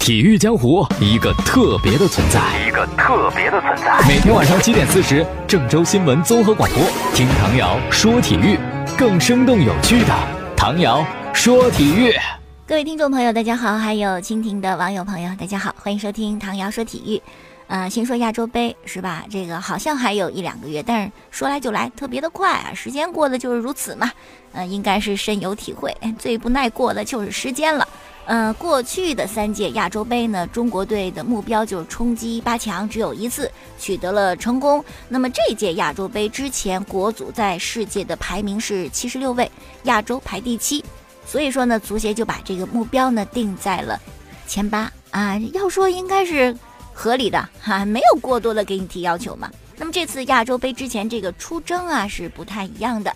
体育江湖一个特别的存在，一个特别的存在。每天晚上七点四十，郑州新闻综合广播，听唐瑶说体育，更生动有趣的唐瑶说体育。各位听众朋友，大家好；还有蜻蜓的网友朋友，大家好，欢迎收听唐瑶说体育。呃，先说亚洲杯是吧？这个好像还有一两个月，但是说来就来，特别的快啊！时间过得就是如此嘛。呃，应该是深有体会，最不耐过的就是时间了。呃，过去的三届亚洲杯呢，中国队的目标就是冲击八强，只有一次取得了成功。那么这届亚洲杯之前，国足在世界的排名是七十六位，亚洲排第七，所以说呢，足协就把这个目标呢定在了前八啊。要说应该是。合理的哈，没有过多的给你提要求嘛。那么这次亚洲杯之前这个出征啊是不太一样的。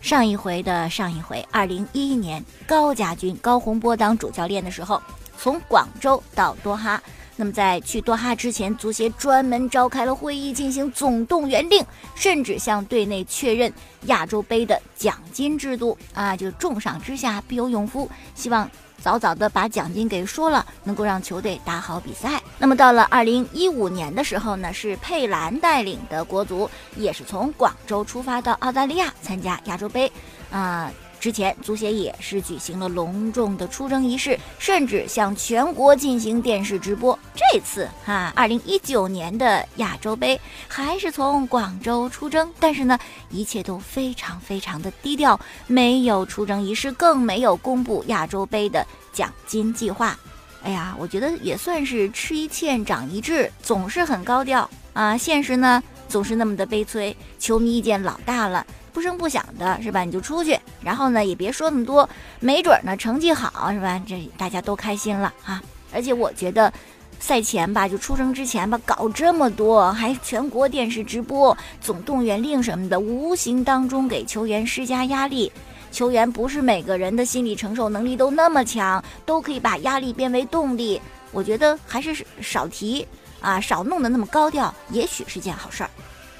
上一回的上一回，二零一一年高家军高洪波当主教练的时候，从广州到多哈。那么在去多哈之前，足协专门召开了会议进行总动员令，甚至向队内确认亚洲杯的奖金制度啊，就重赏之下必有勇夫，希望。早早的把奖金给说了，能够让球队打好比赛。那么到了二零一五年的时候呢，是佩兰带领的国足，也是从广州出发到澳大利亚参加亚洲杯，啊。之前足协也是举行了隆重的出征仪式，甚至向全国进行电视直播。这次哈，二零一九年的亚洲杯还是从广州出征，但是呢，一切都非常非常的低调，没有出征仪式，更没有公布亚洲杯的奖金计划。哎呀，我觉得也算是吃一堑长一智，总是很高调啊，现实呢总是那么的悲催，球迷意见老大了。不声不响的是吧？你就出去，然后呢也别说那么多，没准呢成绩好是吧？这大家都开心了啊！而且我觉得，赛前吧，就出征之前吧，搞这么多，还全国电视直播、总动员令什么的，无形当中给球员施加压力。球员不是每个人的心理承受能力都那么强，都可以把压力变为动力。我觉得还是少提啊，少弄得那么高调，也许是件好事儿。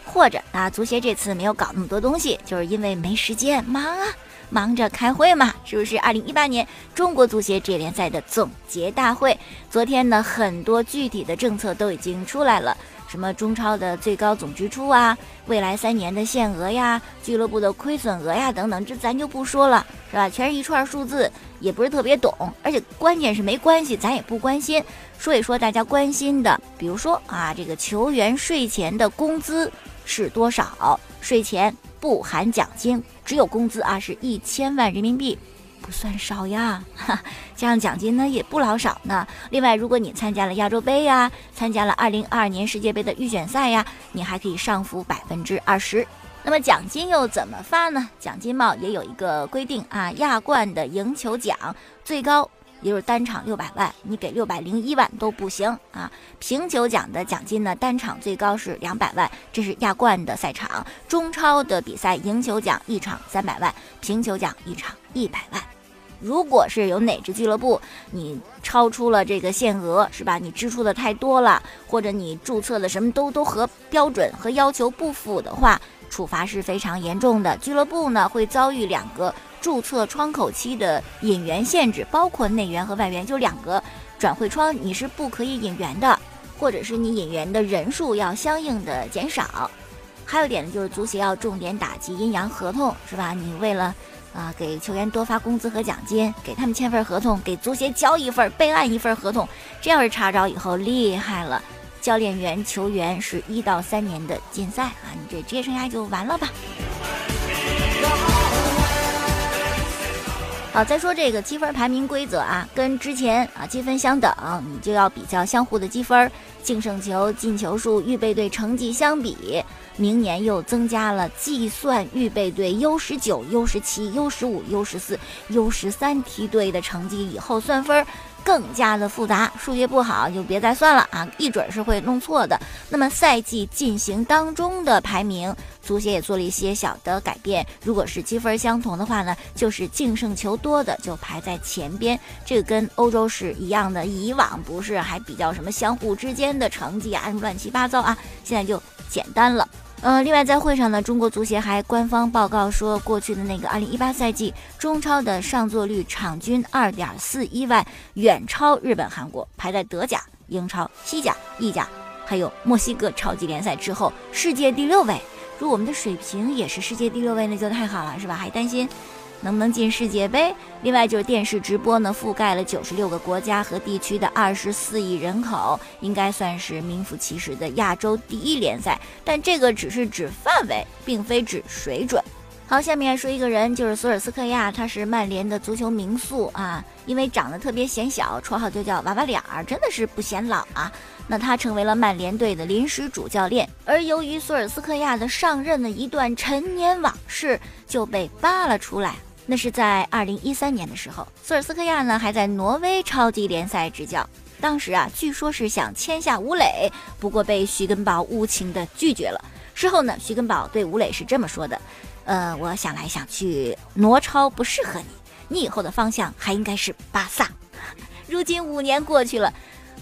或者啊，足协这次没有搞那么多东西，就是因为没时间，忙啊，忙着开会嘛，是不是？二零一八年中国足协职业联赛的总结大会，昨天呢，很多具体的政策都已经出来了，什么中超的最高总支出啊，未来三年的限额呀，俱乐部的亏损额呀，等等，这咱就不说了，是吧？全是一串数字，也不是特别懂，而且关键是没关系，咱也不关心。说一说大家关心的，比如说啊，这个球员税前的工资。是多少？税前不含奖金，只有工资啊，是一千万人民币，不算少呀。哈，加上奖金呢，也不老少呢。另外，如果你参加了亚洲杯呀，参加了二零二二年世界杯的预选赛呀，你还可以上浮百分之二十。那么奖金又怎么发呢？奖金帽也有一个规定啊，亚冠的赢球奖最高。也就是单场六百万，你给六百零一万都不行啊！平球奖的奖金呢，单场最高是两百万，这是亚冠的赛场。中超的比赛赢球奖一场三百万，平球奖一场一百万。如果是有哪支俱乐部你超出了这个限额，是吧？你支出的太多了，或者你注册的什么都都和标准和要求不符的话，处罚是非常严重的。俱乐部呢会遭遇两个。注册窗口期的引援限制包括内援和外援，就两个转会窗，你是不可以引援的，或者是你引援的人数要相应的减少。还有一点呢，就是足协要重点打击阴阳合同，是吧？你为了啊给球员多发工资和奖金，给他们签份合同，给足协交一份备案一份合同，这要是查着以后厉害了，教练员、球员是一到三年的禁赛啊，你这职业生涯就完了吧。啊，再说这个积分排名规则啊，跟之前啊积分相等，你就要比较相互的积分，净胜球、进球数、预备队成绩相比。明年又增加了计算预备队 U 十九、U 十七、U 十五、U 十四、U 十三梯队的成绩，以后算分。更加的复杂，数学不好就别再算了啊，一准是会弄错的。那么赛季进行当中的排名，足协也做了一些小的改变。如果是积分相同的话呢，就是净胜球多的就排在前边。这个跟欧洲是一样的，以往不是还比较什么相互之间的成绩啊，乱七八糟啊，现在就简单了。呃，另外在会上呢，中国足协还官方报告说，过去的那个二零一八赛季中超的上座率场均二点四一万，远超日本、韩国，排在德甲、英超、西甲、意甲，还有墨西哥超级联赛之后，世界第六位。如果我们的水平也是世界第六位，那就太好了，是吧？还担心。能不能进世界杯？另外就是电视直播呢，覆盖了九十六个国家和地区的二十四亿人口，应该算是名副其实的亚洲第一联赛。但这个只是指范围，并非指水准。好，下面说一个人，就是索尔斯克亚，他是曼联的足球名宿啊，因为长得特别显小，绰号就叫娃娃脸儿，真的是不显老啊。那他成为了曼联队的临时主教练，而由于索尔斯克亚的上任的一段陈年往事就被扒了出来。那是在二零一三年的时候，索尔斯克亚呢还在挪威超级联赛执教。当时啊，据说是想签下吴磊，不过被徐根宝无情的拒绝了。事后呢，徐根宝对吴磊是这么说的：“呃，我想来想去，挪超不适合你，你以后的方向还应该是巴萨。”如今五年过去了。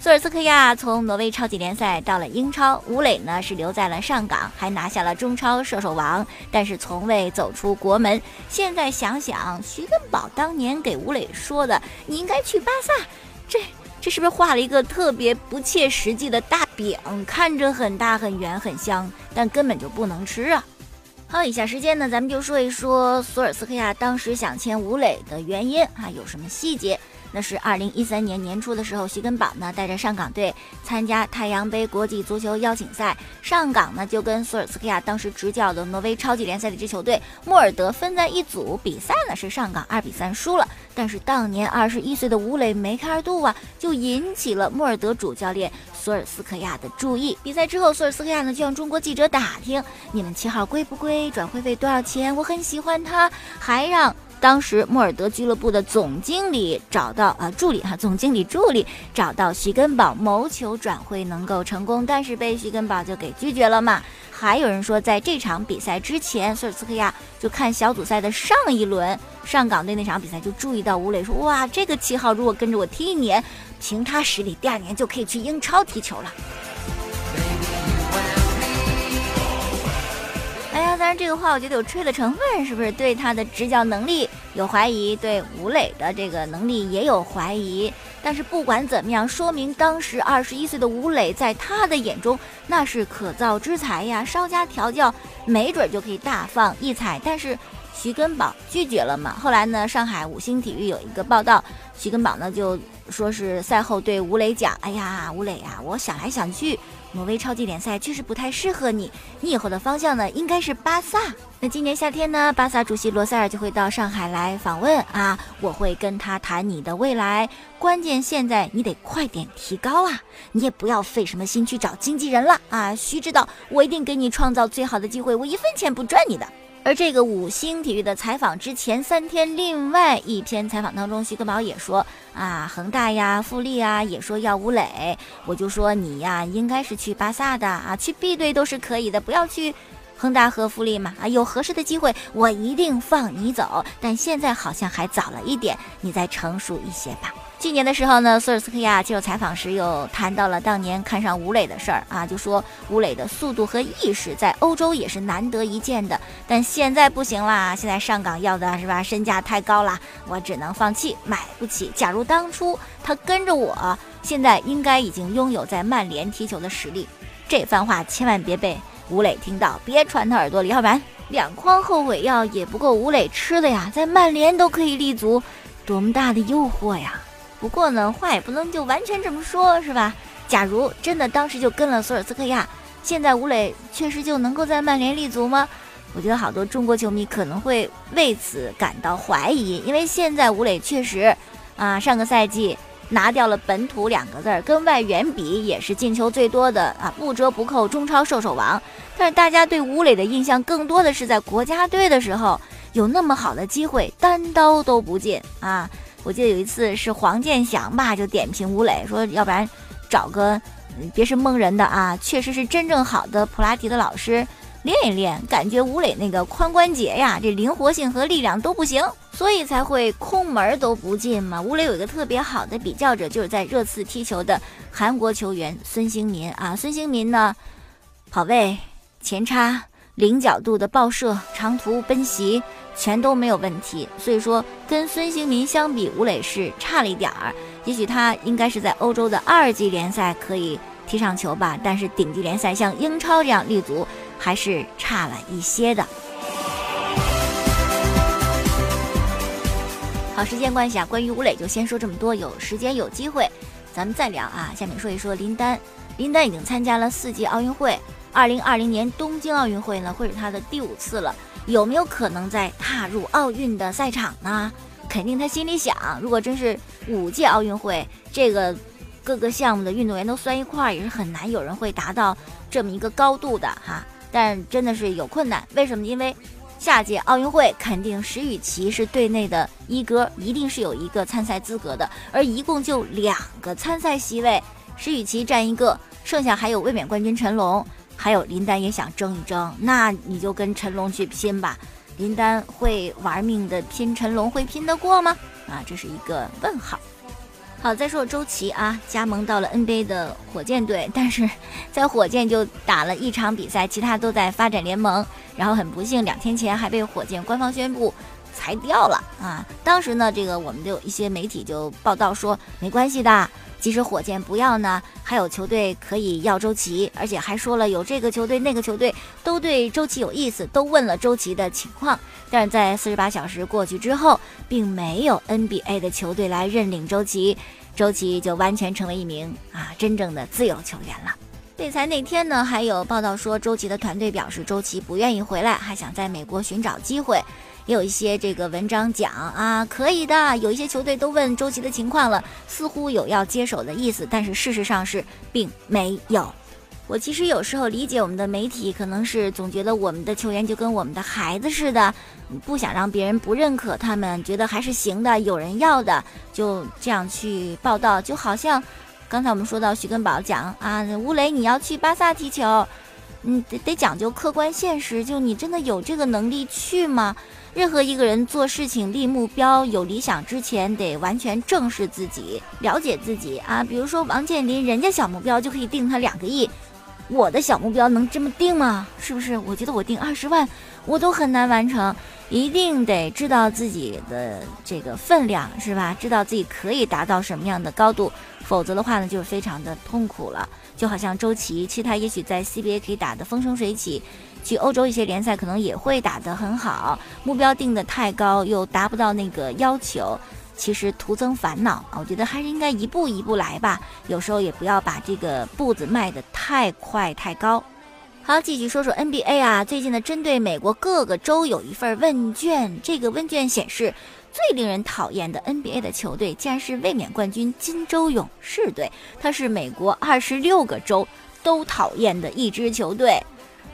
索尔斯克亚从挪威超级联赛到了英超，吴磊呢是留在了上港，还拿下了中超射手王，但是从未走出国门。现在想想，徐根宝当年给吴磊说的“你应该去巴萨”，这这是不是画了一个特别不切实际的大饼？看着很大、很圆、很香，但根本就不能吃啊！好，以下时间呢，咱们就说一说索尔斯克亚当时想签吴磊的原因啊，有什么细节？那是二零一三年年初的时候，徐根宝呢带着上港队参加太阳杯国际足球邀请赛，上港呢就跟索尔斯克亚当时执教的挪威超级联赛的一支球队莫尔德分在一组，比赛呢是上港二比三输了。但是当年二十一岁的吴磊梅开二度啊，就引起了莫尔德主教练索尔斯克亚的注意。比赛之后，索尔斯克亚呢就向中国记者打听你们七号归不归，转会费多少钱？我很喜欢他，还让。当时莫尔德俱乐部的总经理找到啊助理哈，总经理助理找到徐根宝谋求转会能够成功，但是被徐根宝就给拒绝了嘛。还有人说，在这场比赛之前，索尔斯克亚就看小组赛的上一轮上港队那场比赛，就注意到吴磊说：“哇，这个七号如果跟着我踢一年，凭他实力，第二年就可以去英超踢球了。”哎呀当然，这个话我觉得有吹的成分，是不是？对他的执教能力有怀疑，对吴磊的这个能力也有怀疑。但是不管怎么样，说明当时二十一岁的吴磊在他的眼中那是可造之材呀，稍加调教，没准就可以大放异彩。但是徐根宝拒绝了嘛。后来呢，上海五星体育有一个报道，徐根宝呢就说是赛后对吴磊讲：“哎呀，吴磊呀，我想来想去。”挪威超级联赛确实不太适合你，你以后的方向呢应该是巴萨。那今年夏天呢，巴萨主席罗塞尔就会到上海来访问啊，我会跟他谈你的未来。关键现在你得快点提高啊，你也不要费什么心去找经纪人了啊。须知道，我一定给你创造最好的机会，我一分钱不赚你的。而这个五星体育的采访之前三天，另外一篇采访当中，徐根宝也说啊，恒大呀、富力啊也说要吴磊，我就说你呀，应该是去巴萨的啊，去 B 队都是可以的，不要去恒大和富力嘛啊，有合适的机会，我一定放你走，但现在好像还早了一点，你再成熟一些吧。去年的时候呢，索尔斯克亚接受采访时又谈到了当年看上吴磊的事儿啊，就说吴磊的速度和意识在欧洲也是难得一见的，但现在不行啦，现在上港要的是吧，身价太高了，我只能放弃，买不起。假如当初他跟着我，现在应该已经拥有在曼联踢球的实力。这番话千万别被吴磊听到，别传他耳朵里，要不然两筐后悔药也不够吴磊吃的呀，在曼联都可以立足，多么大的诱惑呀！不过呢，话也不能就完全这么说，是吧？假如真的当时就跟了索尔斯克亚，现在吴磊确实就能够在曼联立足吗？我觉得好多中国球迷可能会为此感到怀疑，因为现在吴磊确实，啊，上个赛季拿掉了“本土”两个字儿，跟外援比也是进球最多的啊，不折不扣中超射手王。但是大家对吴磊的印象更多的是在国家队的时候有那么好的机会，单刀都不进啊。我记得有一次是黄健翔吧，就点评吴磊说，要不然找个别是蒙人的啊，确实是真正好的普拉提的老师练一练。感觉吴磊那个髋关节呀，这灵活性和力量都不行，所以才会空门都不进嘛。吴磊有一个特别好的比较者，就是在热刺踢球的韩国球员孙兴民啊。孙兴民呢，跑位。前插、零角度的爆射、长途奔袭，全都没有问题。所以说，跟孙兴民相比，吴磊是差了一点儿。也许他应该是在欧洲的二级联赛可以踢上球吧，但是顶级联赛像英超这样立足，还是差了一些的。好，时间关系啊，关于吴磊就先说这么多。有时间有机会，咱们再聊啊。下面说一说林丹，林丹已经参加了四届奥运会，二零二零年东京奥运会呢会是他的第五次了，有没有可能再踏入奥运的赛场呢？肯定他心里想，如果真是五届奥运会，这个各个项目的运动员都算一块儿，也是很难有人会达到这么一个高度的哈。但真的是有困难，为什么？因为。下届奥运会肯定石宇奇是队内的一哥，一定是有一个参赛资格的，而一共就两个参赛席位，石宇奇占一个，剩下还有卫冕冠军陈龙，还有林丹也想争一争，那你就跟陈龙去拼吧，林丹会玩命的拼，陈龙会拼得过吗？啊，这是一个问号。好，再说周琦啊，加盟到了 NBA 的火箭队，但是在火箭就打了一场比赛，其他都在发展联盟。然后很不幸，两天前还被火箭官方宣布裁掉了啊！当时呢，这个我们的一些媒体就报道说，没关系的，即使火箭不要呢，还有球队可以要周琦，而且还说了有这个球队那个球队都对周琦有意思，都问了周琦的情况。但是在四十八小时过去之后，并没有 NBA 的球队来认领周琦。周琦就完全成为一名啊真正的自由球员了。被裁那天呢，还有报道说，周琦的团队表示周琦不愿意回来，还想在美国寻找机会。也有一些这个文章讲啊，可以的。有一些球队都问周琦的情况了，似乎有要接手的意思，但是事实上是并没有。我其实有时候理解我们的媒体，可能是总觉得我们的球员就跟我们的孩子似的，不想让别人不认可他们，觉得还是行的，有人要的，就这样去报道。就好像刚才我们说到徐根宝讲啊，吴磊你要去巴萨踢球，嗯，得得讲究客观现实，就你真的有这个能力去吗？任何一个人做事情、立目标、有理想之前，得完全正视自己，了解自己啊。比如说王健林，人家小目标就可以定他两个亿。我的小目标能这么定吗？是不是？我觉得我定二十万，我都很难完成。一定得知道自己的这个分量，是吧？知道自己可以达到什么样的高度，否则的话呢，就是非常的痛苦了。就好像周琦，其实他也许在 CBA 可以打得风生水起，去欧洲一些联赛可能也会打得很好。目标定得太高，又达不到那个要求。其实徒增烦恼啊！我觉得还是应该一步一步来吧。有时候也不要把这个步子迈得太快太高。好，继续说说 NBA 啊。最近呢，针对美国各个州有一份问卷，这个问卷显示，最令人讨厌的 NBA 的球队竟然是卫冕冠军金州勇士队。它是美国二十六个州都讨厌的一支球队。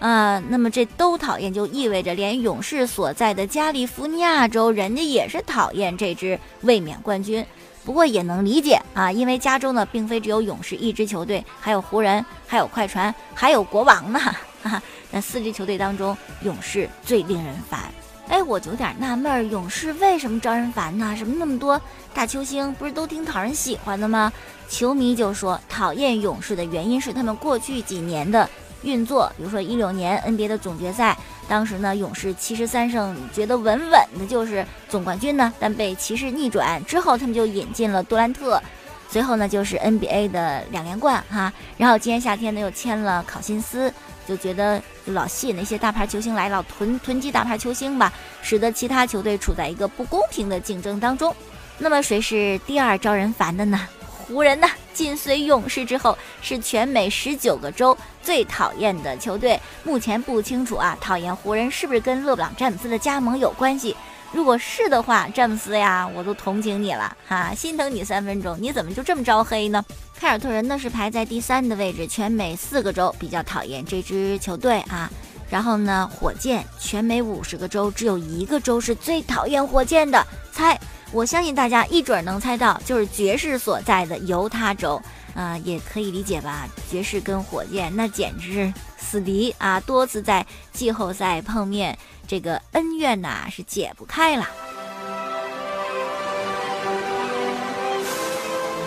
啊，那么这都讨厌，就意味着连勇士所在的加利福尼亚州，人家也是讨厌这支卫冕冠军。不过也能理解啊，因为加州呢，并非只有勇士一支球队，还有湖人，还有快船，还有国王呢。哈，那四支球队当中，勇士最令人烦。哎，我就有点纳闷，勇士为什么招人烦呢？什么那么多大球星，不是都挺讨人喜欢的吗？球迷就说，讨厌勇士的原因是他们过去几年的。运作，比如说一六年 NBA 的总决赛，当时呢勇士七十三胜，觉得稳稳的就是总冠军呢，但被骑士逆转之后，他们就引进了杜兰特，随后呢就是 NBA 的两连冠哈，然后今年夏天呢又签了考辛斯，就觉得老吸引那些大牌球星来，老囤囤积大牌球星吧，使得其他球队处在一个不公平的竞争当中。那么谁是第二招人烦的呢？湖人呢？紧随勇士之后，是全美十九个州最讨厌的球队。目前不清楚啊，讨厌湖人是不是跟勒布朗詹姆斯的加盟有关系？如果是的话，詹姆斯呀，我都同情你了哈，心疼你三分钟。你怎么就这么招黑呢？凯尔特人呢是排在第三的位置，全美四个州比较讨厌这支球队啊。然后呢，火箭全美五十个州只有一个州是最讨厌火箭的，猜。我相信大家一准能猜到，就是爵士所在的犹他州，啊，也可以理解吧？爵士跟火箭那简直是死敌啊，多次在季后赛碰面，这个恩怨呐是解不开了。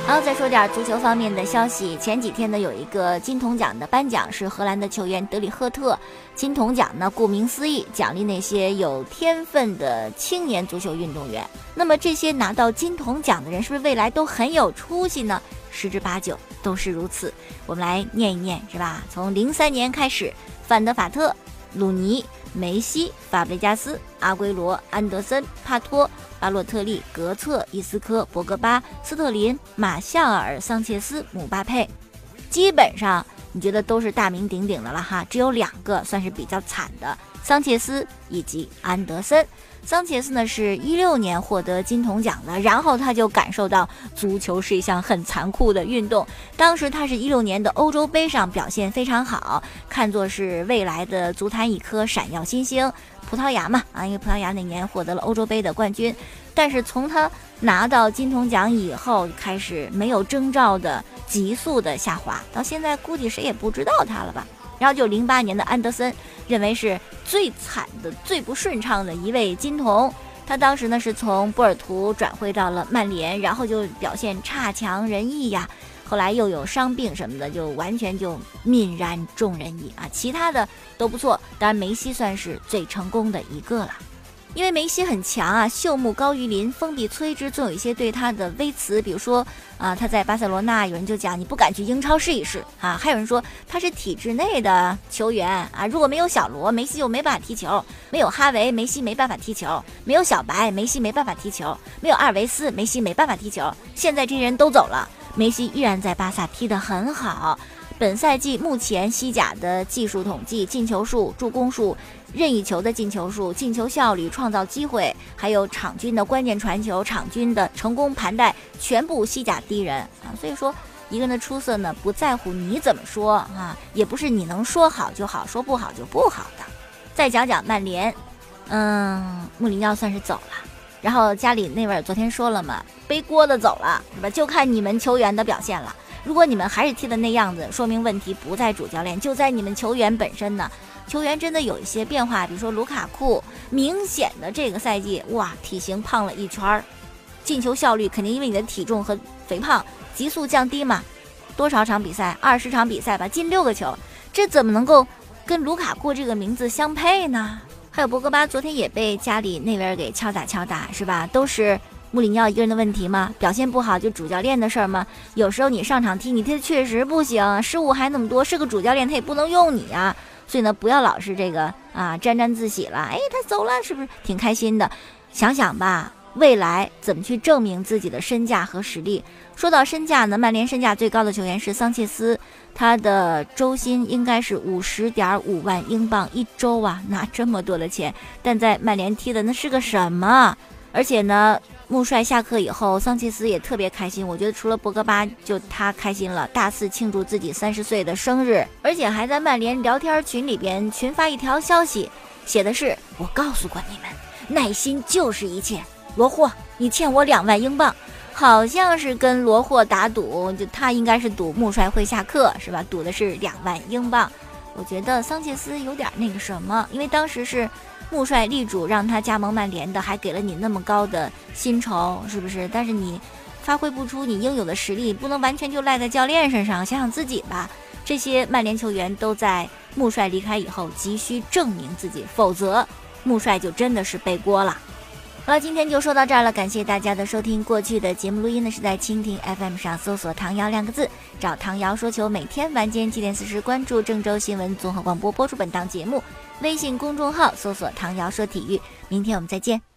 好，再说点足球方面的消息。前几天呢，有一个金童奖的颁奖是荷兰的球员德里赫特，金童奖呢，顾名思义，奖励那些有天分的青年足球运动员。那么这些拿到金童奖的人，是不是未来都很有出息呢？十之八九都是如此。我们来念一念，是吧？从零三年开始，范德法特、鲁尼、梅西、法布雷加斯、阿圭罗、安德森、帕托、巴洛特利、格策、伊斯科、博格巴、斯特林、马夏尔、桑切斯、姆巴佩，基本上。你觉得都是大名鼎鼎的了哈，只有两个算是比较惨的，桑切斯以及安德森。桑切斯呢是一六年获得金童奖的，然后他就感受到足球是一项很残酷的运动。当时他是一六年的欧洲杯上表现非常好，看作是未来的足坛一颗闪耀新星。葡萄牙嘛，啊，因为葡萄牙那年获得了欧洲杯的冠军，但是从他拿到金童奖以后，开始没有征兆的急速的下滑，到现在估计谁也不知道他了吧。然后就零八年的安德森，认为是最惨的、最不顺畅的一位金童，他当时呢是从波尔图转会到了曼联，然后就表现差强人意呀。后来又有伤病什么的，就完全就泯然众人矣啊！其他的都不错，当然梅西算是最成功的一个了，因为梅西很强啊，秀木高于林，风必摧之，总有一些对他的微词，比如说啊，他在巴塞罗那，有人就讲你不敢去英超试一试啊，还有人说他是体制内的球员啊，如果没有小罗，梅西就没办法踢球；没有哈维，梅西没办法踢球；没有小白，梅西没办法踢球；没有阿尔维斯，梅西没办法踢球。现在这些人都走了。梅西依然在巴萨踢得很好。本赛季目前西甲的技术统计、进球数、助攻数、任意球的进球数、进球效率、创造机会，还有场均的关键传球、场均的成功盘带，全部西甲第一人啊！所以说，一个人的出色呢，不在乎你怎么说啊，也不是你能说好就好，说不好就不好的。再讲讲曼联，嗯，穆里尼奥算是走了。然后家里那位昨天说了嘛，背锅的走了是吧？就看你们球员的表现了。如果你们还是踢的那样子，说明问题不在主教练，就在你们球员本身呢。球员真的有一些变化，比如说卢卡库，明显的这个赛季哇，体型胖了一圈儿，进球效率肯定因为你的体重和肥胖急速降低嘛。多少场比赛？二十场比赛吧，进六个球，这怎么能够跟卢卡库这个名字相配呢？还有博格巴，昨天也被家里那边给敲打敲打，是吧？都是穆里尼奥一个人的问题吗？表现不好就主教练的事儿吗？有时候你上场踢，你踢的确实不行，失误还那么多，是个主教练他也不能用你啊。所以呢，不要老是这个啊沾沾自喜了。哎，他走了，是不是挺开心的？想想吧。未来怎么去证明自己的身价和实力？说到身价呢，曼联身价最高的球员是桑切斯，他的周薪应该是五十点五万英镑一周啊，拿这么多的钱，但在曼联踢的那是个什么？而且呢，穆帅下课以后，桑切斯也特别开心，我觉得除了博格巴，就他开心了，大肆庆祝自己三十岁的生日，而且还在曼联聊天群里边群发一条消息，写的是：“我告诉过你们，耐心就是一切。”罗霍，你欠我两万英镑，好像是跟罗霍打赌，就他应该是赌穆帅会下课，是吧？赌的是两万英镑。我觉得桑切斯有点那个什么，因为当时是穆帅力主让他加盟曼联的，还给了你那么高的薪酬，是不是？但是你发挥不出你应有的实力，不能完全就赖在教练身上，想想自己吧。这些曼联球员都在穆帅离开以后急需证明自己，否则穆帅就真的是背锅了。好了，今天就说到这儿了，感谢大家的收听。过去的节目录音呢是在蜻蜓 FM 上搜索“唐瑶”两个字，找唐瑶说球。每天晚间七点四十，关注郑州新闻综合广播播出本档节目。微信公众号搜索“唐瑶说体育”。明天我们再见。